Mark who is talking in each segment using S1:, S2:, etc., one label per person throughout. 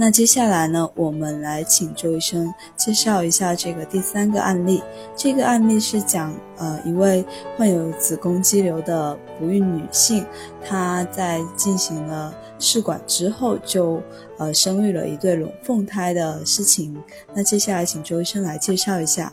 S1: 那接下来呢，我们来请周医生介绍一下这个第三个案例。这个案例是讲，呃，一位患有子宫肌瘤的不孕女性，她在进行了试管之后，就呃生育了一对龙凤胎的事情。那接下来请周医生来介绍一下。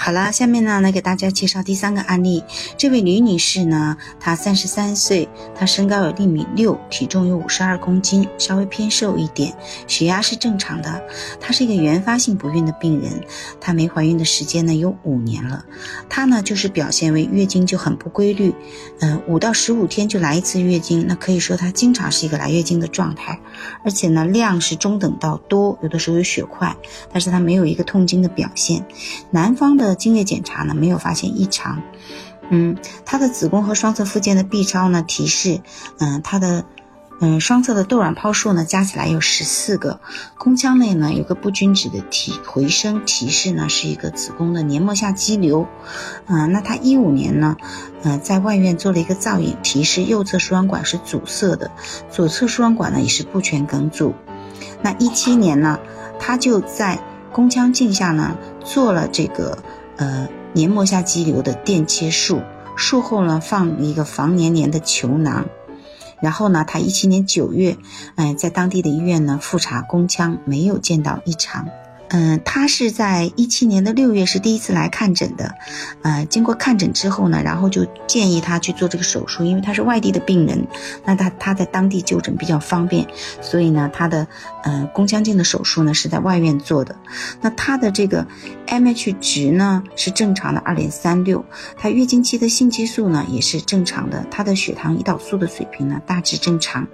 S2: 好了，下面呢来给大家介绍第三个案例。这位李女士呢，她三十三岁，她身高有一米六，体重有五十二公斤，稍微偏瘦一点，血压是正常的。她是一个原发性不孕的病人，她没怀孕的时间呢有五年了。她呢就是表现为月经就很不规律，嗯，五到十五天就来一次月经，那可以说她经常是一个来月经的状态，而且呢量是中等到多，有的时候有血块，但是她没有一个痛经的表现。男方的。精液检查呢没有发现异常，嗯，她的子宫和双侧附件的 B 超呢提示，嗯，她的嗯双侧的窦卵泡数呢加起来有十四个，宫腔内呢有个不均质的提回声提示呢是一个子宫的黏膜下肌瘤，嗯，那她一五年呢，嗯在外院做了一个造影，提示右侧输卵管是阻塞的，左侧输卵管呢也是不全梗阻，那一七年呢，她就在宫腔镜下呢做了这个。呃，黏膜下肌瘤的电切术，术后呢放一个防粘连的球囊，然后呢，他一七年九月，嗯，在当地的医院呢复查宫腔，没有见到异常。嗯，他是在一七年的六月是第一次来看诊的，呃，经过看诊之后呢，然后就建议他去做这个手术，因为他是外地的病人，那他他在当地就诊比较方便，所以呢，他的呃宫腔镜的手术呢是在外院做的。那他的这个 MH 值呢是正常的二点三六，他月经期的性激素呢也是正常的，他的血糖胰岛素的水平呢大致正常。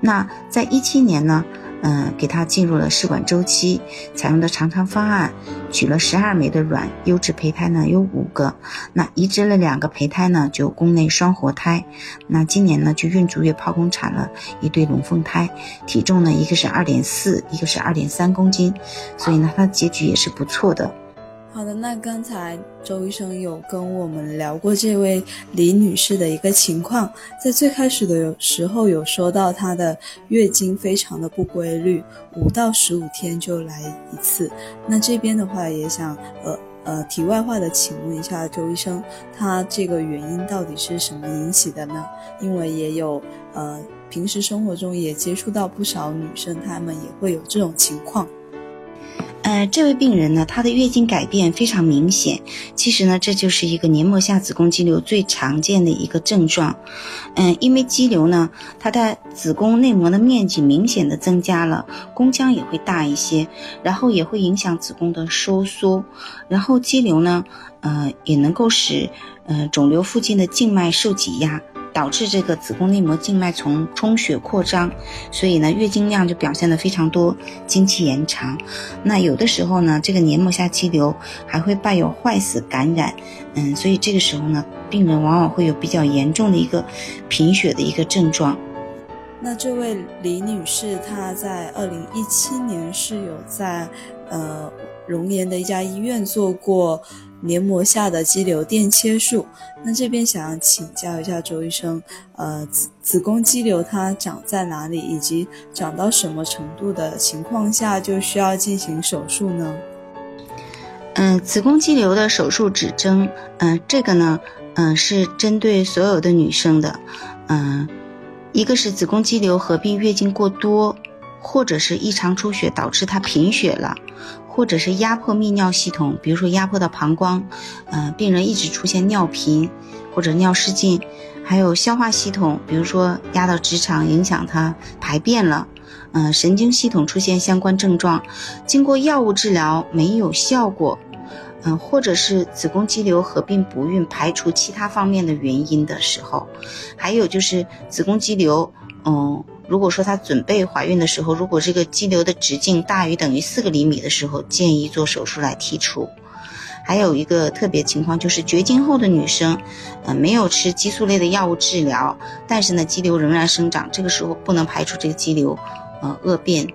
S2: 那在一七年呢？嗯，给他进入了试管周期，采用的常常方案，取了十二枚的卵，优质胚胎呢有五个，那移植了两个胚胎呢，就宫内双活胎，那今年呢就孕足月剖宫产了一对龙凤胎，体重呢一个是二点四，一个是二点三公斤，所以呢它的结局也是不错的。
S1: 好的，那刚才周医生有跟我们聊过这位李女士的一个情况，在最开始的时候有说到她的月经非常的不规律，五到十五天就来一次。那这边的话也想呃呃题外话的请问一下周医生，她这个原因到底是什么引起的呢？因为也有呃平时生活中也接触到不少女生，她们也会有这种情况。
S2: 呃，这位病人呢，她的月经改变非常明显。其实呢，这就是一个黏膜下子宫肌瘤最常见的一个症状。嗯，因为肌瘤呢，它的子宫内膜的面积明显的增加了，宫腔也会大一些，然后也会影响子宫的收缩。然后肌瘤呢，呃，也能够使呃肿瘤附近的静脉受挤压。导致这个子宫内膜静脉丛充血扩张，所以呢，月经量就表现的非常多，经期延长。那有的时候呢，这个黏膜下肌瘤还会伴有坏死感染，嗯，所以这个时候呢，病人往往会有比较严重的一个贫血的一个症状。
S1: 那这位李女士，她在二零一七年是有在呃龙岩的一家医院做过。黏膜下的肌瘤电切术，那这边想要请教一下周医生，呃，子子宫肌瘤它长在哪里，以及长到什么程度的情况下就需要进行手术呢？
S2: 嗯，子宫肌瘤的手术指征，嗯，这个呢，嗯，是针对所有的女生的，嗯，一个是子宫肌瘤合并月经过多，或者是异常出血导致他贫血了。或者是压迫泌尿系统，比如说压迫到膀胱，嗯，病人一直出现尿频或者尿失禁，还有消化系统，比如说压到直肠，影响它排便了，嗯，神经系统出现相关症状，经过药物治疗没有效果，嗯，或者是子宫肌瘤合并不孕，排除其他方面的原因的时候，还有就是子宫肌瘤，嗯。如果说她准备怀孕的时候，如果这个肌瘤的直径大于等于四个厘米的时候，建议做手术来剔除。还有一个特别情况就是绝经后的女生，呃，没有吃激素类的药物治疗，但是呢，肌瘤仍然生长，这个时候不能排除这个肌瘤，呃，恶变，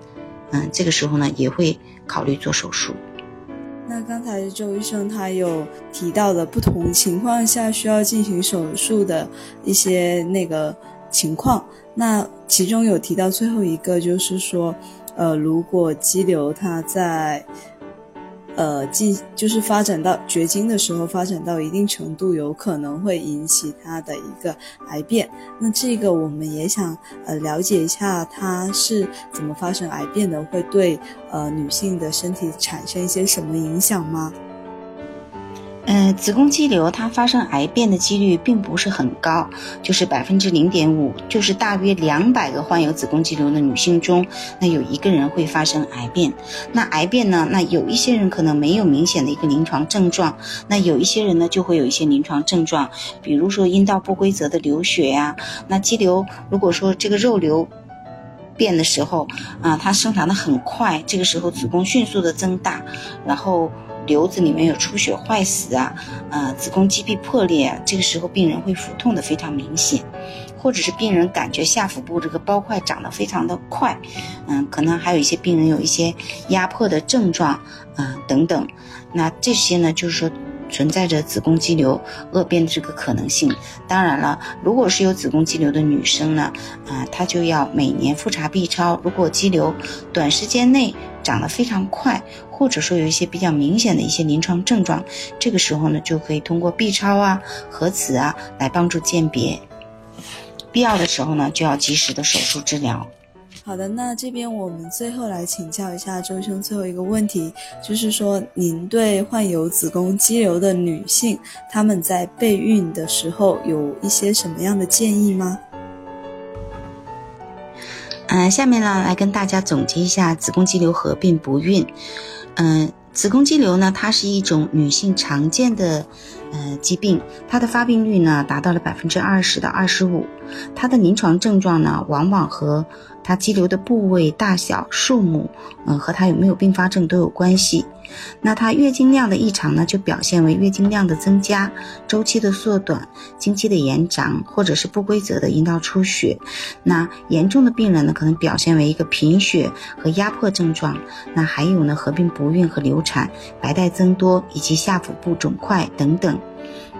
S2: 嗯，这个时候呢，也会考虑做手术。
S1: 那刚才周医生他有提到的不同情况下需要进行手术的一些那个情况，那其中有提到最后一个就是说，呃，如果肌瘤它在。呃，进就是发展到绝经的时候，发展到一定程度，有可能会引起它的一个癌变。那这个我们也想呃了解一下，它是怎么发生癌变的，会对呃女性的身体产生一些什么影响吗？
S2: 嗯，子宫肌瘤它发生癌变的几率并不是很高，就是百分之零点五，就是大约两百个患有子宫肌瘤的女性中，那有一个人会发生癌变。那癌变呢，那有一些人可能没有明显的一个临床症状，那有一些人呢就会有一些临床症状，比如说阴道不规则的流血呀。那肌瘤如果说这个肉瘤变的时候啊，它生长的很快，这个时候子宫迅速的增大，然后。瘤子里面有出血坏死啊，呃，子宫肌壁破裂啊，这个时候病人会腹痛的非常明显，或者是病人感觉下腹部这个包块长得非常的快，嗯，可能还有一些病人有一些压迫的症状，嗯，等等，那这些呢，就是说。存在着子宫肌瘤恶变的这个可能性。当然了，如果是有子宫肌瘤的女生呢，啊，她就要每年复查 B 超。如果肌瘤短时间内长得非常快，或者说有一些比较明显的一些临床症状，这个时候呢，就可以通过 B 超啊、核磁啊来帮助鉴别。必要的时候呢，就要及时的手术治疗。
S1: 好的，那这边我们最后来请教一下周医生最后一个问题，就是说您对患有子宫肌瘤的女性，她们在备孕的时候有一些什么样的建议吗？
S2: 嗯，下面呢来跟大家总结一下子宫肌瘤合并不孕。嗯，子宫肌瘤呢，它是一种女性常见的呃疾病，它的发病率呢达到了百分之二十到二十五，它的临床症状呢往往和它肌瘤的部位大小、数目，嗯，和它有没有并发症都有关系。那它月经量的异常呢，就表现为月经量的增加、周期的缩短、经期的延长，或者是不规则的阴道出血。那严重的病人呢，可能表现为一个贫血和压迫症状。那还有呢，合并不孕和流产、白带增多以及下腹部肿块等等。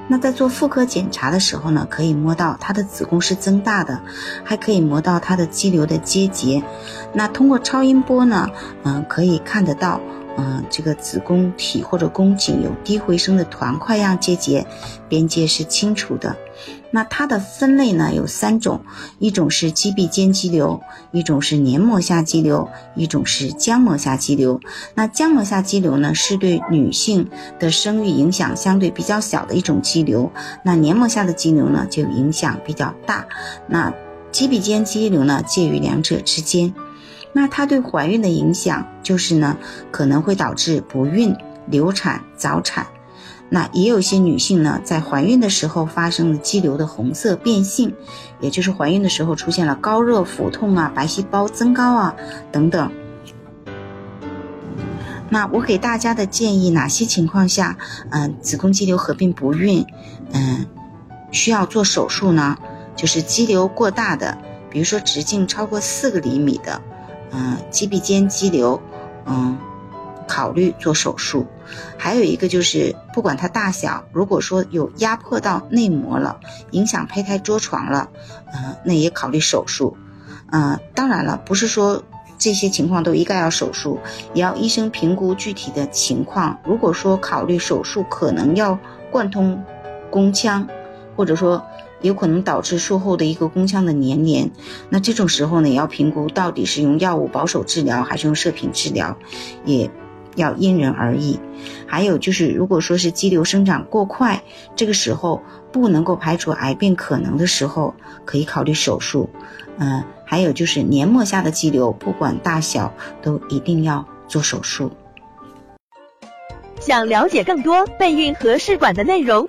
S2: 那在做妇科检查的时候呢，可以摸到她的子宫是增大的，还可以摸到她的肌瘤的结节。那通过超音波呢，嗯，可以看得到。嗯，这个子宫体或者宫颈有低回声的团块样结节，边界是清楚的。那它的分类呢有三种，一种是肌壁间肌瘤，一种是黏膜下肌瘤，一种是浆膜下肌瘤。那浆膜下肌瘤呢是对女性的生育影响相对比较小的一种肌瘤，那黏膜下的肌瘤呢就影响比较大。那肌壁间肌瘤呢介于两者之间。那它对怀孕的影响就是呢，可能会导致不孕、流产、早产。那也有些女性呢，在怀孕的时候发生了肌瘤的红色变性，也就是怀孕的时候出现了高热、腹痛啊、白细胞增高啊等等。那我给大家的建议，哪些情况下，嗯，子宫肌瘤合并不孕，嗯，需要做手术呢？就是肌瘤过大的，比如说直径超过四个厘米的。嗯，肌壁间肌瘤，嗯，考虑做手术。还有一个就是，不管它大小，如果说有压迫到内膜了，影响胚胎着床了，嗯，那也考虑手术。嗯，当然了，不是说这些情况都一概要手术，也要医生评估具体的情况。如果说考虑手术，可能要贯通宫腔，或者说。有可能导致术后的一个宫腔的粘连，那这种时候呢，也要评估到底是用药物保守治疗还是用射频治疗，也要因人而异。还有就是，如果说是肌瘤生长过快，这个时候不能够排除癌变可能的时候，可以考虑手术。嗯，还有就是黏膜下的肌瘤，不管大小，都一定要做手术。
S3: 想了解更多备孕和试管的内容。